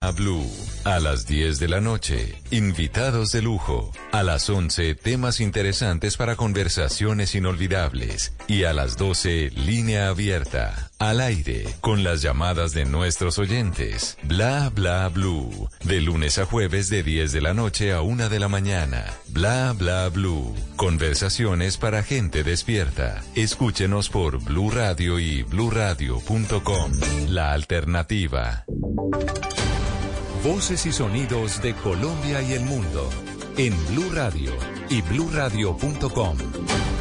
A Blue, a las 10 de la noche, invitados de lujo. A las 11, temas interesantes para conversaciones inolvidables. Y a las 12, línea abierta, al aire, con las llamadas de nuestros oyentes. Bla, bla, blue. De lunes a jueves de 10 de la noche a 1 de la mañana. Bla, bla, blue. Conversaciones para gente despierta. Escúchenos por Blue Radio y bluradio.com. La alternativa. Voces y sonidos de Colombia y el mundo en Blue Radio y bluradio.com,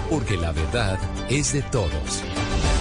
porque la verdad es de todos.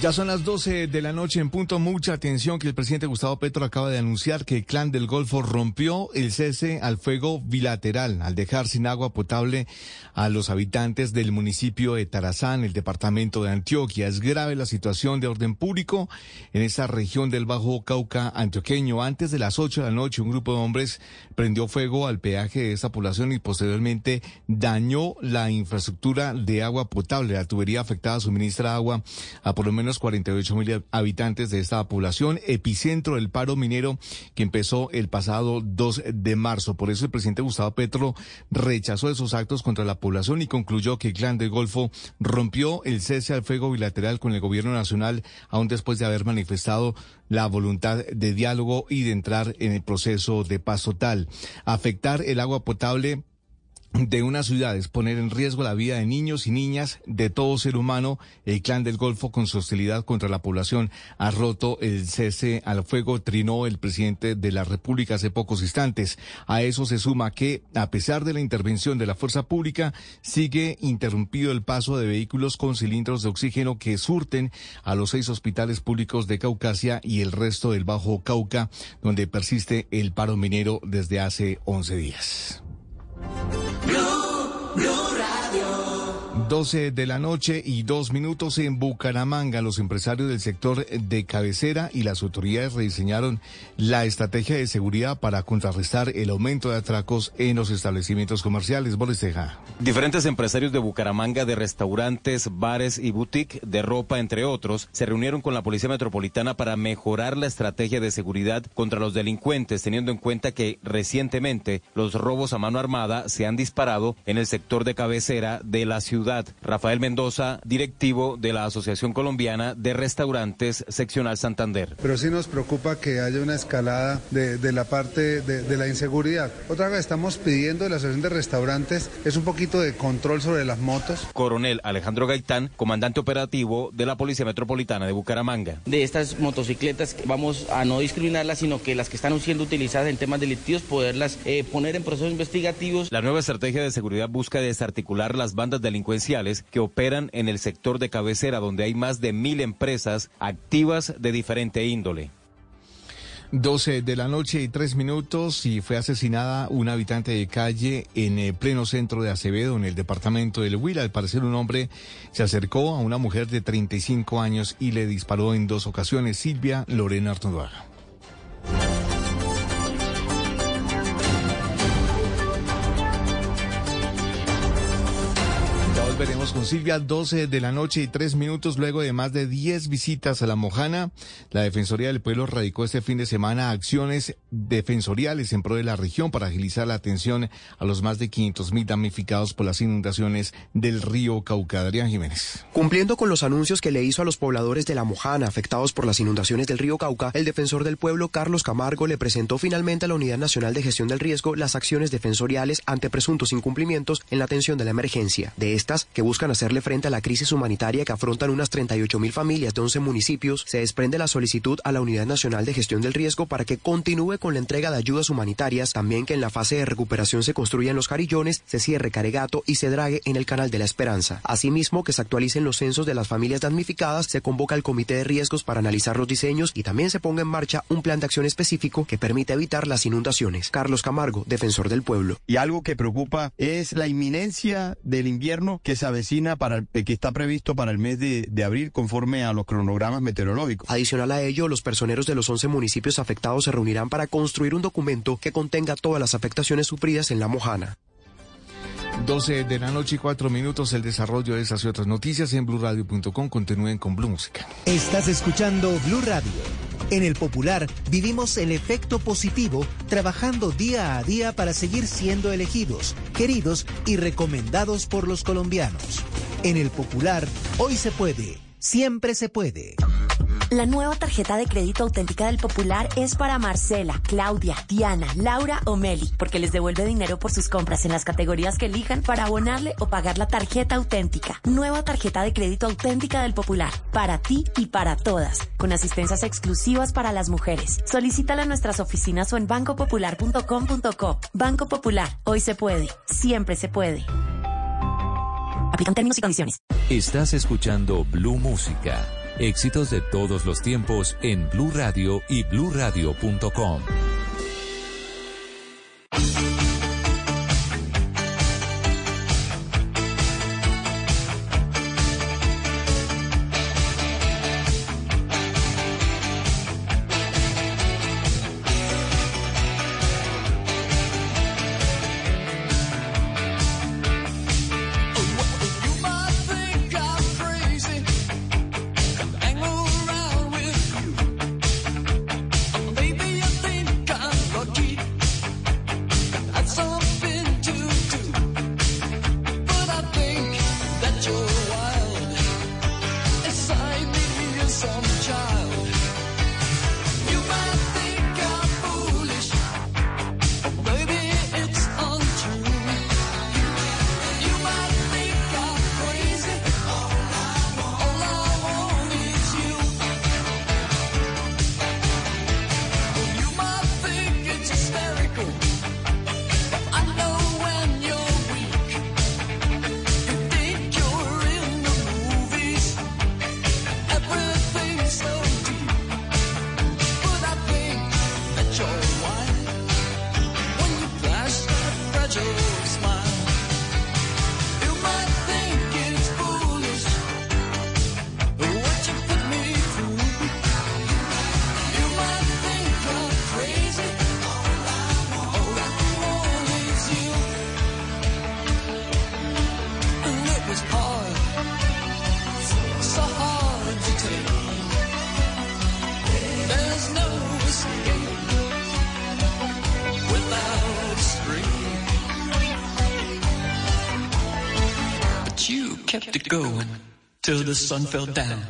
Ya son las 12 de la noche en punto. Mucha atención que el presidente Gustavo Petro acaba de anunciar que el clan del Golfo rompió el cese al fuego bilateral al dejar sin agua potable a los habitantes del municipio de Tarazán, el departamento de Antioquia. Es grave la situación de orden público en esa región del Bajo Cauca antioqueño. Antes de las 8 de la noche, un grupo de hombres prendió fuego al peaje de esa población y posteriormente dañó la infraestructura de agua potable. La tubería afectada suministra agua a por lo menos 48 mil habitantes de esta población, epicentro del paro minero que empezó el pasado 2 de marzo. Por eso el presidente Gustavo Petro rechazó esos actos contra la población y concluyó que el clan del Golfo rompió el cese al fuego bilateral con el gobierno nacional, aún después de haber manifestado la voluntad de diálogo y de entrar en el proceso de paz total. Afectar el agua potable de una ciudad es poner en riesgo la vida de niños y niñas, de todo ser humano. El clan del Golfo, con su hostilidad contra la población, ha roto el cese al fuego, trinó el presidente de la República hace pocos instantes. A eso se suma que, a pesar de la intervención de la fuerza pública, sigue interrumpido el paso de vehículos con cilindros de oxígeno que surten a los seis hospitales públicos de Caucasia y el resto del Bajo Cauca, donde persiste el paro minero desde hace 11 días. Blue, Blue. 12 de la noche y dos minutos en Bucaramanga. Los empresarios del sector de cabecera y las autoridades rediseñaron la estrategia de seguridad para contrarrestar el aumento de atracos en los establecimientos comerciales. Bolesteja. Diferentes empresarios de Bucaramanga de restaurantes, bares y boutique de ropa, entre otros, se reunieron con la Policía Metropolitana para mejorar la estrategia de seguridad contra los delincuentes, teniendo en cuenta que recientemente los robos a mano armada se han disparado en el sector de cabecera de la ciudad. Rafael Mendoza, directivo de la Asociación Colombiana de Restaurantes Seccional Santander. Pero sí nos preocupa que haya una escalada de, de la parte de, de, la inseguridad. Otra vez estamos pidiendo de la Asociación de Restaurantes es un poquito de control sobre las motos. Coronel Alejandro Gaitán, comandante operativo de la Policía Metropolitana de Bucaramanga. De estas motocicletas vamos a no discriminarlas, sino que las que están siendo utilizadas en temas delictivos, poderlas eh, poner en procesos investigativos. La nueva estrategia de seguridad busca desarticular las bandas que operan en el sector de cabecera, donde hay más de mil empresas activas de diferente índole. 12 de la noche y tres minutos y fue asesinada una habitante de calle en el pleno centro de Acevedo, en el departamento del Huila. Al parecer un hombre se acercó a una mujer de 35 años y le disparó en dos ocasiones. Silvia Lorena Artondoaga. Con Silvia, 12 de la noche y 3 minutos luego de más de 10 visitas a la Mojana. La Defensoría del Pueblo radicó este fin de semana acciones defensoriales en pro de la región para agilizar la atención a los más de 500 mil damnificados por las inundaciones del río Cauca. Adrián Jiménez. Cumpliendo con los anuncios que le hizo a los pobladores de la Mojana afectados por las inundaciones del río Cauca, el defensor del pueblo Carlos Camargo le presentó finalmente a la Unidad Nacional de Gestión del Riesgo las acciones defensoriales ante presuntos incumplimientos en la atención de la emergencia. De estas, que buscan hacerle frente a la crisis humanitaria que afrontan unas 38 mil familias de 11 municipios, se desprende la solicitud a la Unidad Nacional de Gestión del Riesgo para que continúe con la entrega de ayudas humanitarias, también que en la fase de recuperación se construyan los carillones, se cierre Caregato y se drague en el Canal de la Esperanza. Asimismo, que se actualicen los censos de las familias damnificadas, se convoca el Comité de Riesgos para analizar los diseños y también se ponga en marcha un plan de acción específico que permita evitar las inundaciones. Carlos Camargo, defensor del pueblo. Y algo que preocupa es la inminencia del invierno que se el, que está previsto para el mes de, de, abril conforme a los cronogramas meteorológicos. Adicional a ello, los personeros de los 11 municipios afectados se reunirán para construir un documento que contenga todas las afectaciones sufridas en la Mojana. 12 de la noche y 4 minutos el desarrollo de esas y otras noticias en blurradio.com. Continúen con Blue Música. Estás escuchando Blue Radio. En el Popular vivimos el efecto positivo trabajando día a día para seguir siendo elegidos, queridos y recomendados por los colombianos. En el Popular, hoy se puede, siempre se puede. La nueva tarjeta de crédito auténtica del Popular es para Marcela, Claudia, Diana, Laura o Meli, porque les devuelve dinero por sus compras en las categorías que elijan para abonarle o pagar la tarjeta auténtica. Nueva tarjeta de crédito auténtica del Popular, para ti y para todas, con asistencias exclusivas para las mujeres. Solicítala en nuestras oficinas o en bancopopular.com.co. Banco Popular, hoy se puede, siempre se puede. Aplican términos y condiciones. Estás escuchando Blue Música. Éxitos de todos los tiempos en Blue Radio y bluradio.com. the sun fell down.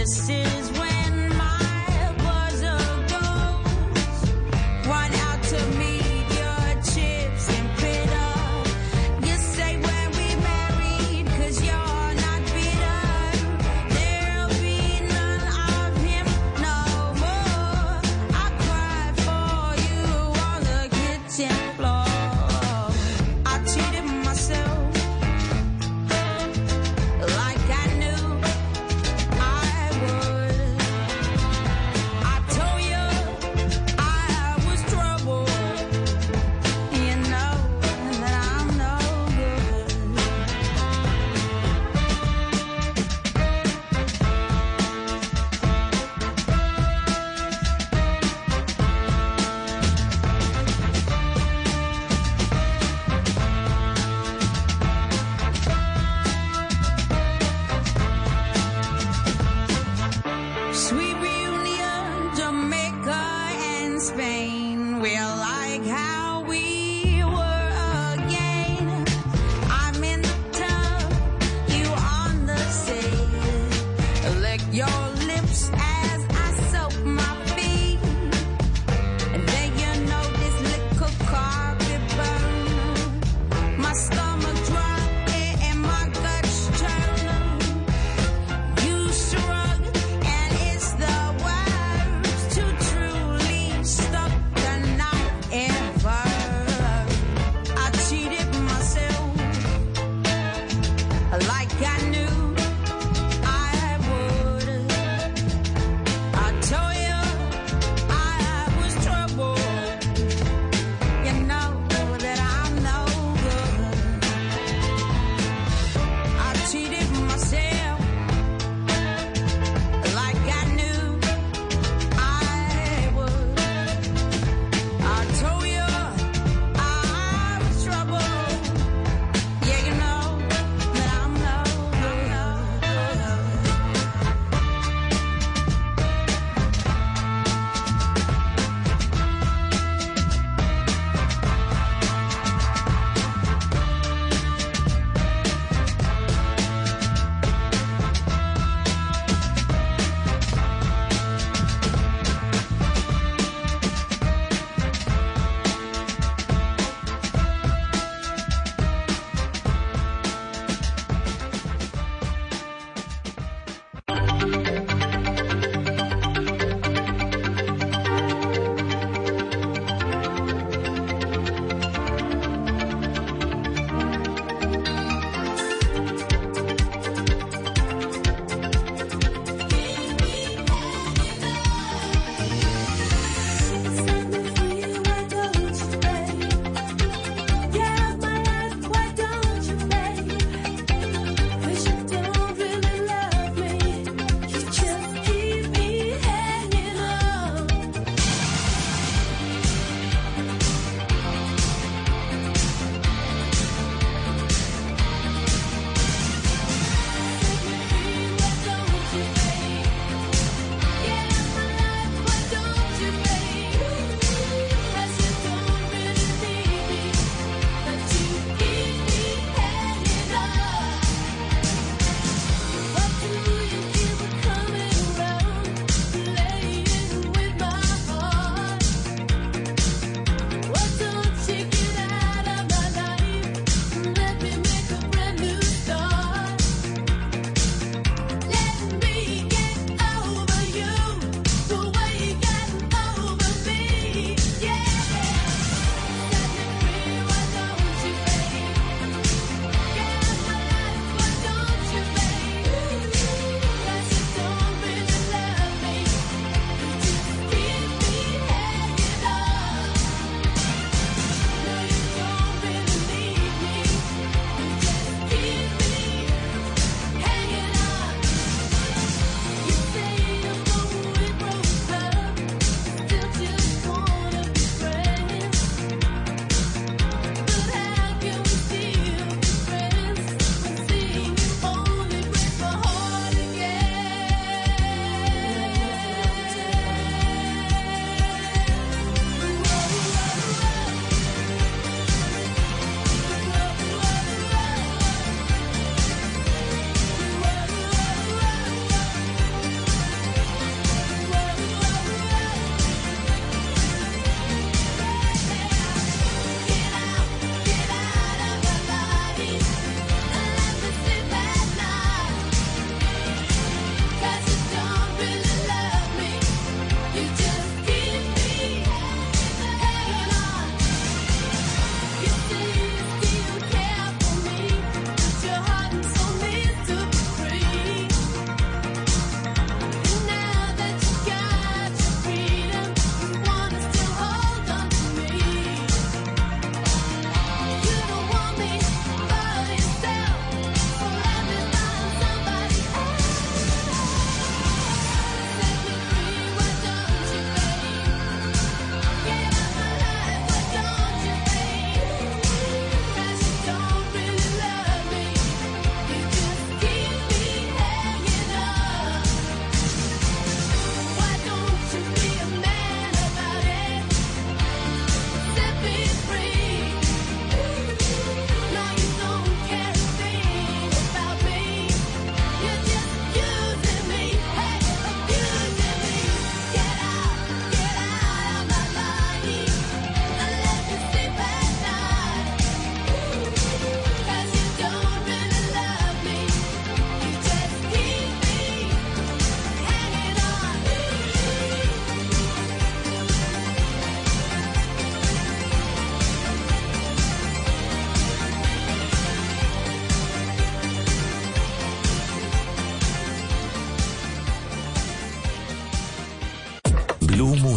this is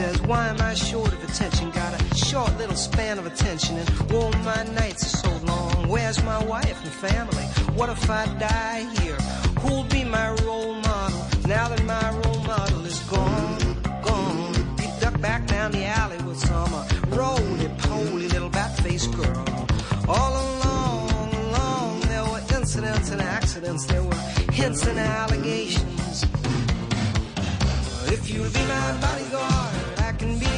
says, Why am I short of attention? Got a short little span of attention, and oh, my nights are so long. Where's my wife and family? What if I die here? Who'll be my role model now that my role model is gone? Gone. He ducked back down the alley with some uh, roly-poly little bat-faced girl. All along, along, there were incidents and accidents. There were hints and allegations. If you'll be my bodyguard, can be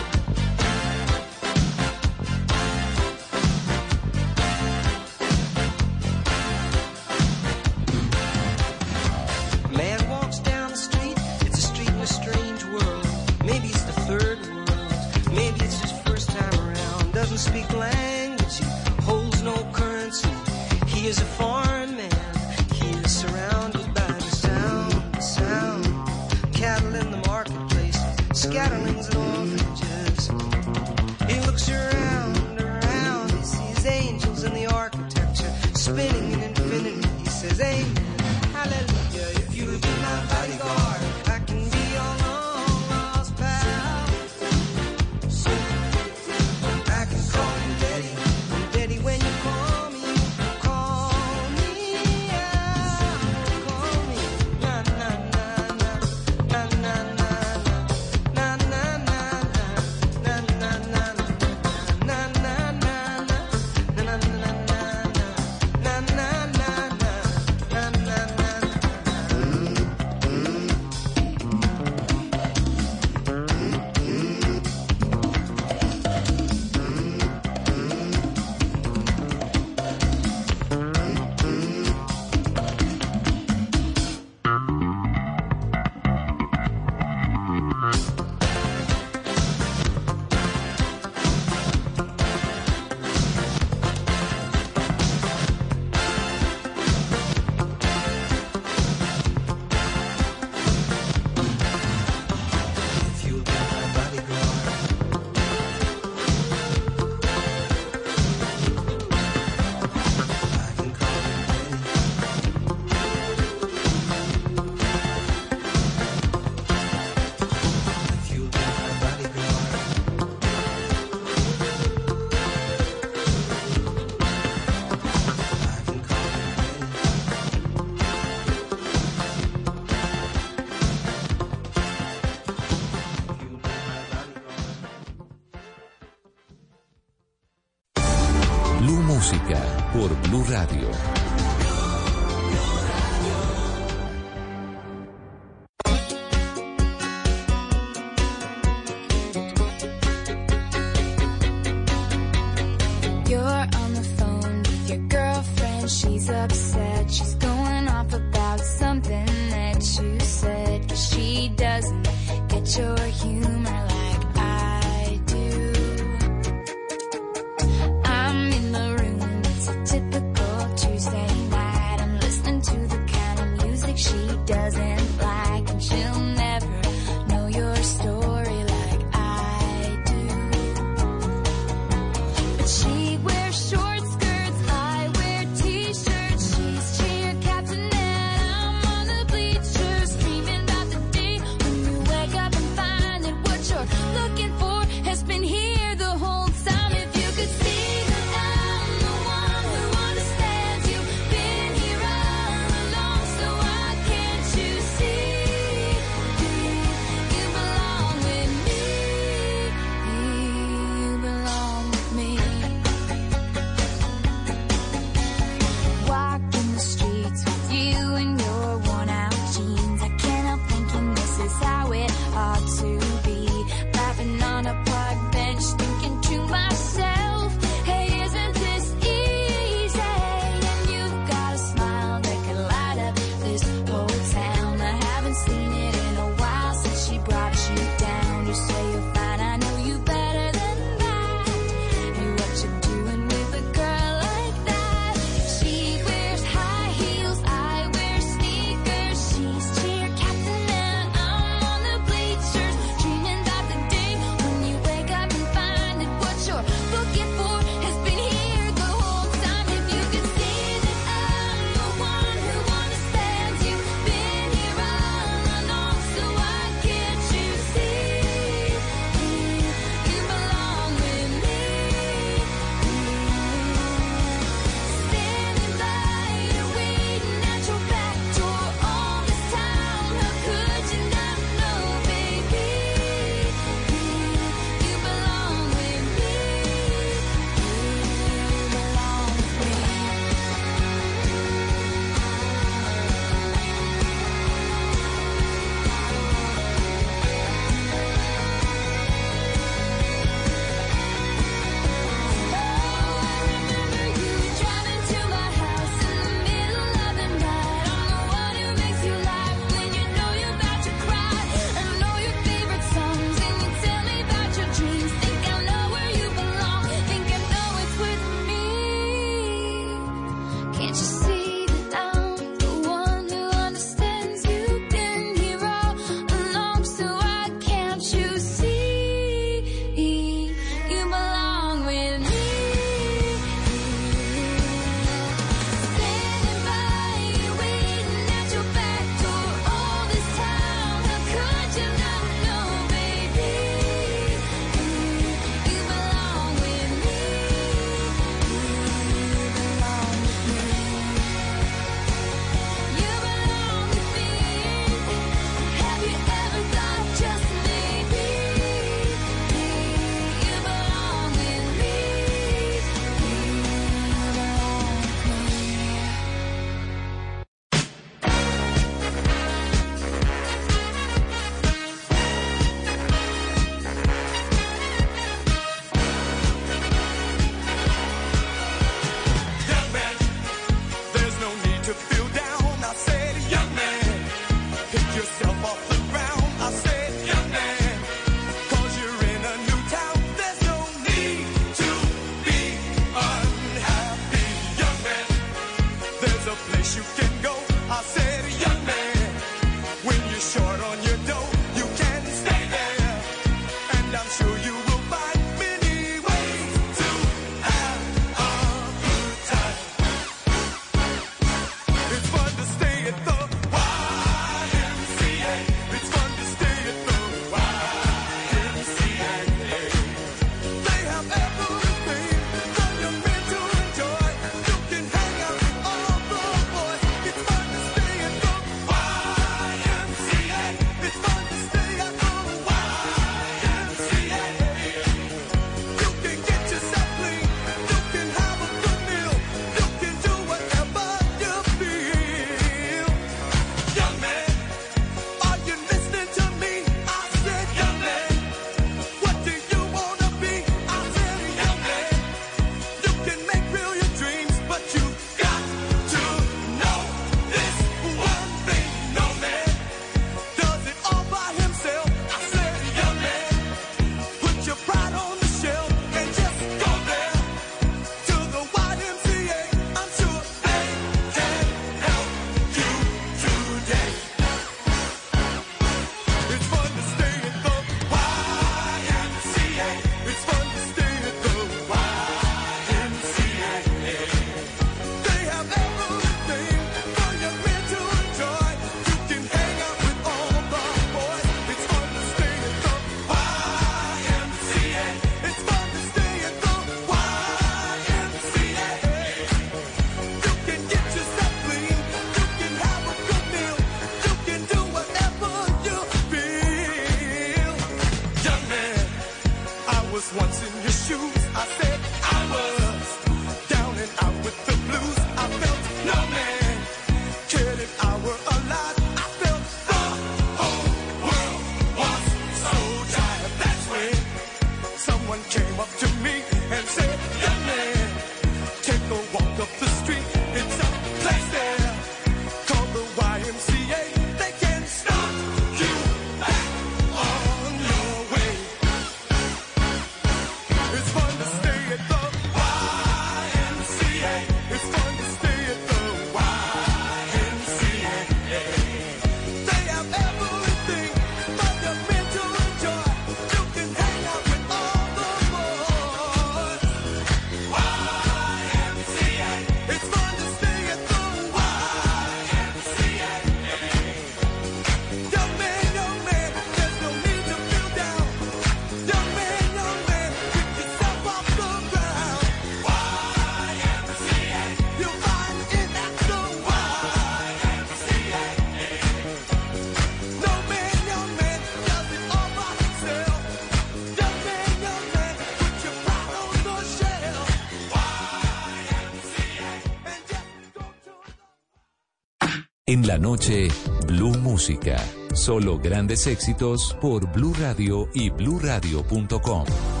En la noche, Blue Música. Solo grandes éxitos por Blue Radio y bluradio.com.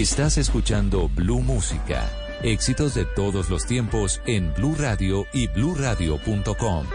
Estás escuchando Blue Música. Éxitos de todos los tiempos en Blue Radio y BlueRadio.com.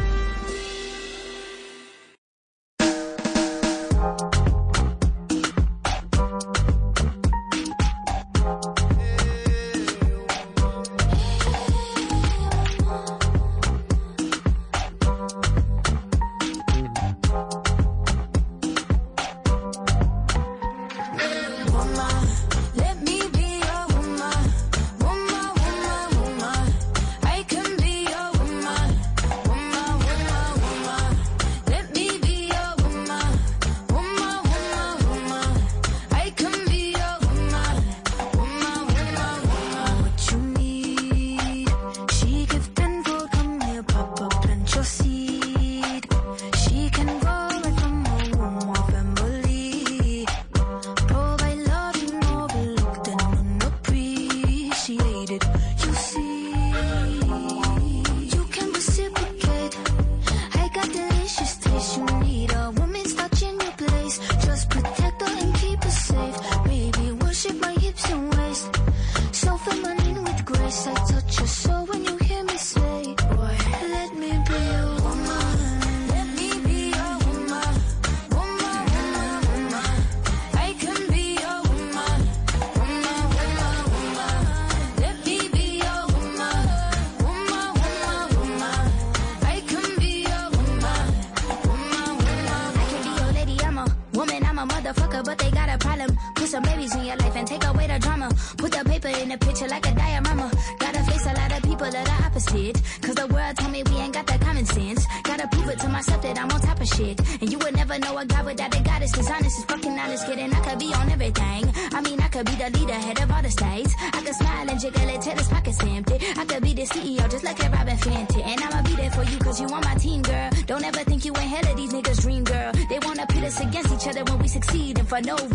I know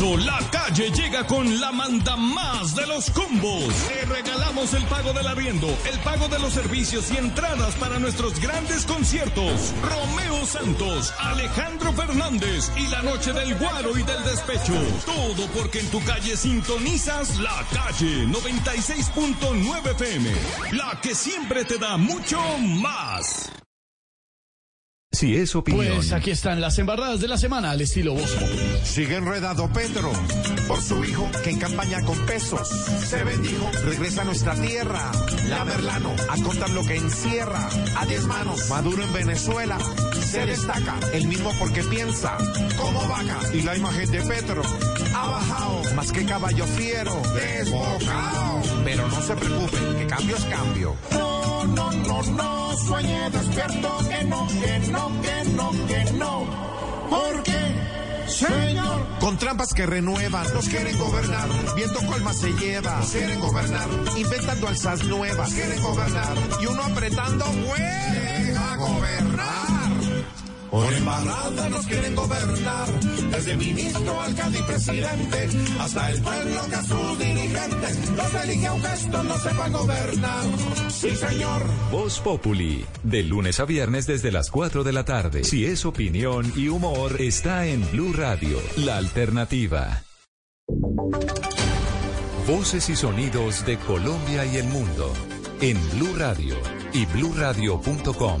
La calle llega con la manda más de los combos. Te regalamos el pago del arriendo, el pago de los servicios y entradas para nuestros grandes conciertos. Romeo Santos, Alejandro Fernández y la noche del guaro y del despecho. Todo porque en tu calle sintonizas la calle 96.9 FM. La que siempre te da mucho más. Si es opinión. Pues aquí están las embarradas de la semana al estilo Bosco. Sigue enredado Pedro por su hijo que en campaña con pesos se bendijo. Regresa a nuestra tierra. La Merlano a contar lo que encierra. A diez manos. Maduro en Venezuela se destaca, el mismo porque piensa como vaca y la imagen de Petro ha bajado más que caballo fiero, desbocado. Pero no se preocupen, que cambio es cambio. No, no, no, sueñe despierto, que no, que no, que no, que no. ¿Por qué? Señor, con trampas que renuevan, nos quieren gobernar, viendo cuál se lleva, nos quieren gobernar, inventando alzas nuevas, quieren gobernar, y uno apretando, a gobernar. Por embarrada nos quieren gobernar, desde ministro, alcalde y presidente, hasta el pueblo que a sus dirigentes los elige aunque estos no sepan gobernar. Sí, señor. Voz Populi, de lunes a viernes desde las 4 de la tarde. Si es opinión y humor, está en Blue Radio, la alternativa. Voces y sonidos de Colombia y el mundo en Blue Radio y bluradio.com,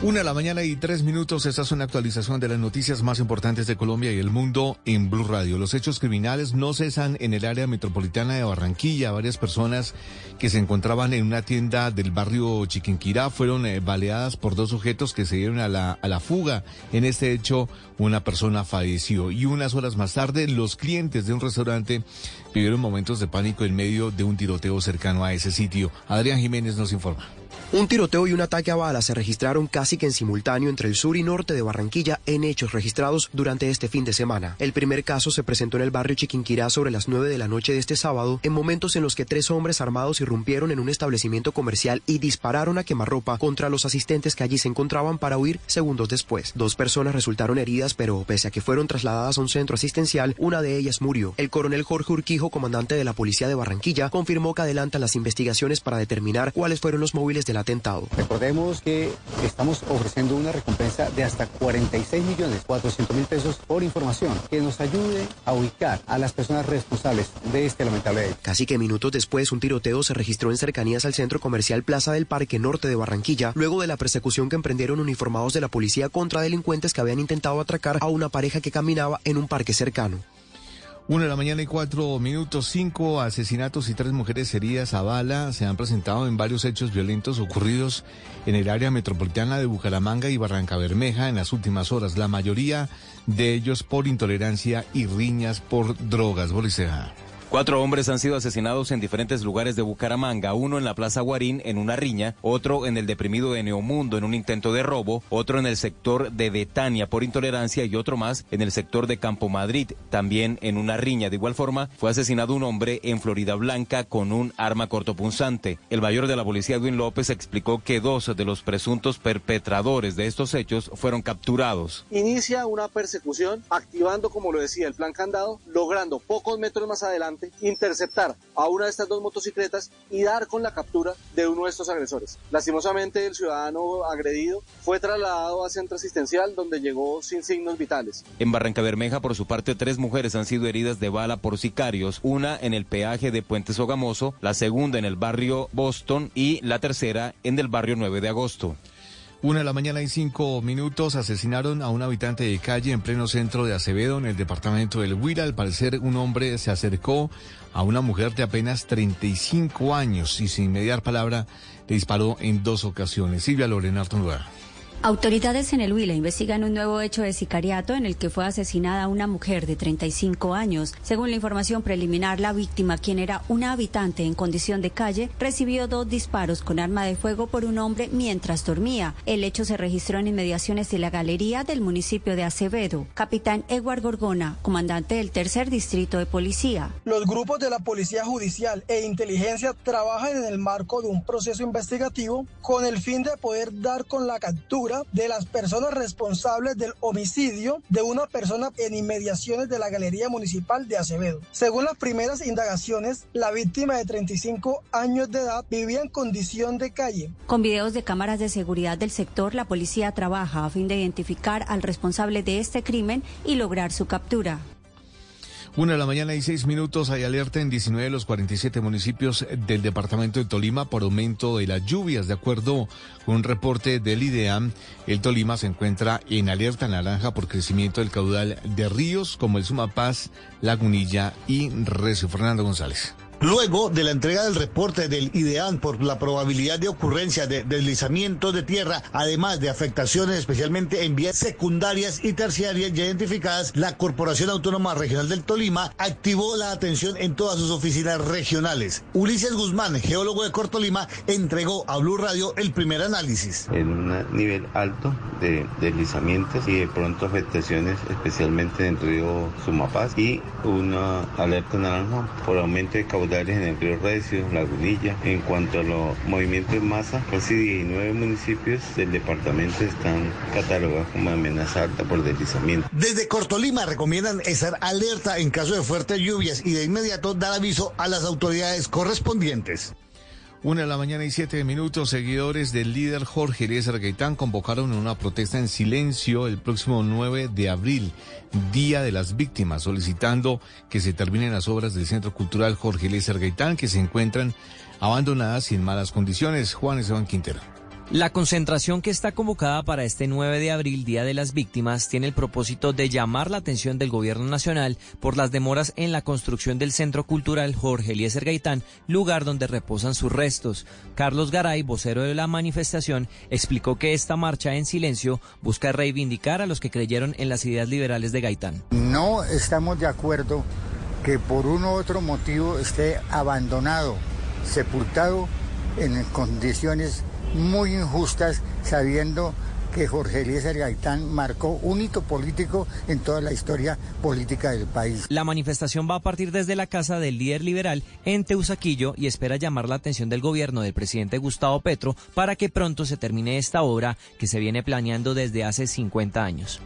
Una la mañana y tres minutos. Esta es una actualización de las noticias más importantes de Colombia y el mundo en Blue Radio. Los hechos criminales no cesan en el área metropolitana de Barranquilla. Varias personas que se encontraban en una tienda del barrio Chiquinquirá fueron eh, baleadas por dos sujetos que se dieron a la, a la fuga. En este hecho, una persona falleció. Y unas horas más tarde, los clientes de un restaurante vivieron momentos de pánico en medio de un tiroteo cercano a ese sitio. Adrián Jiménez nos informa. Un tiroteo y un ataque a balas se registraron casi que en simultáneo entre el sur y norte de Barranquilla en hechos registrados durante este fin de semana. El primer caso se presentó en el barrio Chiquinquirá sobre las 9 de la noche de este sábado, en momentos en los que tres hombres armados irrumpieron en un establecimiento comercial y dispararon a quemarropa contra los asistentes que allí se encontraban para huir segundos después. Dos personas resultaron heridas, pero pese a que fueron trasladadas a un centro asistencial, una de ellas murió. El coronel Jorge Urquijo, comandante de la policía de Barranquilla, confirmó que adelantan las investigaciones para determinar cuáles fueron los móviles del atentado. Recordemos que estamos ofreciendo una recompensa de hasta 46 millones 400 mil pesos por información que nos ayude a ubicar a las personas responsables de este lamentable hecho. Casi que minutos después, un tiroteo se registró en cercanías al centro comercial Plaza del Parque Norte de Barranquilla, luego de la persecución que emprendieron uniformados de la policía contra delincuentes que habían intentado atracar a una pareja que caminaba en un parque cercano. Una de la mañana y cuatro minutos, cinco asesinatos y tres mujeres heridas a bala se han presentado en varios hechos violentos ocurridos en el área metropolitana de Bucaramanga y Barranca Bermeja en las últimas horas. La mayoría de ellos por intolerancia y riñas por drogas. Boriceja. Cuatro hombres han sido asesinados en diferentes lugares de Bucaramanga, uno en la Plaza Guarín en una riña, otro en el deprimido de Neomundo en un intento de robo, otro en el sector de Betania por intolerancia y otro más en el sector de Campo Madrid, también en una riña. De igual forma, fue asesinado un hombre en Florida Blanca con un arma cortopunzante. El mayor de la policía, Edwin López, explicó que dos de los presuntos perpetradores de estos hechos fueron capturados. Inicia una persecución activando, como lo decía, el plan candado, logrando pocos metros más adelante interceptar a una de estas dos motocicletas y dar con la captura de uno de estos agresores. Lastimosamente, el ciudadano agredido fue trasladado a centro asistencial donde llegó sin signos vitales. En Barranca Bermeja, por su parte, tres mujeres han sido heridas de bala por sicarios, una en el peaje de Puente Sogamoso, la segunda en el barrio Boston y la tercera en el barrio 9 de agosto. Una de la mañana y cinco minutos asesinaron a un habitante de calle en pleno centro de Acevedo, en el departamento del Huila. Al parecer, un hombre se acercó a una mujer de apenas 35 años y sin mediar palabra le disparó en dos ocasiones. Silvia Lorena. Autoridades en el Huila investigan un nuevo hecho de sicariato en el que fue asesinada una mujer de 35 años. Según la información preliminar, la víctima, quien era una habitante en condición de calle, recibió dos disparos con arma de fuego por un hombre mientras dormía. El hecho se registró en inmediaciones de la galería del municipio de Acevedo. Capitán Edward Gorgona, comandante del tercer distrito de policía. Los grupos de la Policía Judicial e Inteligencia trabajan en el marco de un proceso investigativo con el fin de poder dar con la captura de las personas responsables del homicidio de una persona en inmediaciones de la Galería Municipal de Acevedo. Según las primeras indagaciones, la víctima de 35 años de edad vivía en condición de calle. Con videos de cámaras de seguridad del sector, la policía trabaja a fin de identificar al responsable de este crimen y lograr su captura. Una de la mañana y seis minutos hay alerta en 19 de los 47 municipios del departamento de Tolima por aumento de las lluvias. De acuerdo con un reporte del IDEAM, el Tolima se encuentra en alerta naranja por crecimiento del caudal de ríos como el Sumapaz, Lagunilla y Recio. Fernando González. Luego de la entrega del reporte del IDEAN por la probabilidad de ocurrencia de deslizamientos de tierra, además de afectaciones especialmente en vías secundarias y terciarias ya identificadas, la Corporación Autónoma Regional del Tolima activó la atención en todas sus oficinas regionales. Ulises Guzmán, geólogo de Cortolima, entregó a Blue Radio el primer análisis. en un nivel alto de deslizamientos y de pronto afectaciones, especialmente en el río Sumapaz y una alerta naranja por aumento de en el río Recio, Lagunilla. En cuanto a los movimientos en masa, casi 19 municipios del departamento están catalogados como amenaza alta por deslizamiento. Desde Cortolima recomiendan estar alerta en caso de fuertes lluvias y de inmediato dar aviso a las autoridades correspondientes. Una de la mañana y siete minutos, seguidores del líder Jorge Eliezer Gaitán convocaron una protesta en silencio el próximo 9 de abril, Día de las Víctimas, solicitando que se terminen las obras del Centro Cultural Jorge Eliezer Gaitán que se encuentran abandonadas y en malas condiciones. Juan Esteban Quintero. La concentración que está convocada para este 9 de abril, Día de las Víctimas, tiene el propósito de llamar la atención del Gobierno Nacional por las demoras en la construcción del Centro Cultural Jorge Eliezer Gaitán, lugar donde reposan sus restos. Carlos Garay, vocero de la manifestación, explicó que esta marcha en silencio busca reivindicar a los que creyeron en las ideas liberales de Gaitán. No estamos de acuerdo que por uno u otro motivo esté abandonado, sepultado en condiciones muy injustas, sabiendo que Jorge Eliezer Gaitán marcó un hito político en toda la historia política del país. La manifestación va a partir desde la casa del líder liberal en Teusaquillo y espera llamar la atención del gobierno del presidente Gustavo Petro para que pronto se termine esta obra que se viene planeando desde hace 50 años.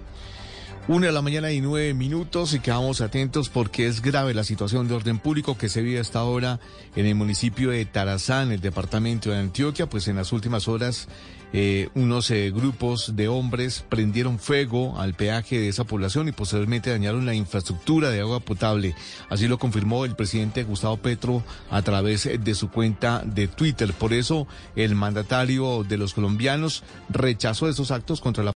Una de la mañana y nueve minutos y quedamos atentos porque es grave la situación de orden público que se vive hasta ahora en el municipio de Tarazán, el departamento de Antioquia, pues en las últimas horas eh, unos eh, grupos de hombres prendieron fuego al peaje de esa población y posteriormente dañaron la infraestructura de agua potable. Así lo confirmó el presidente Gustavo Petro a través de su cuenta de Twitter. Por eso el mandatario de los colombianos rechazó esos actos contra la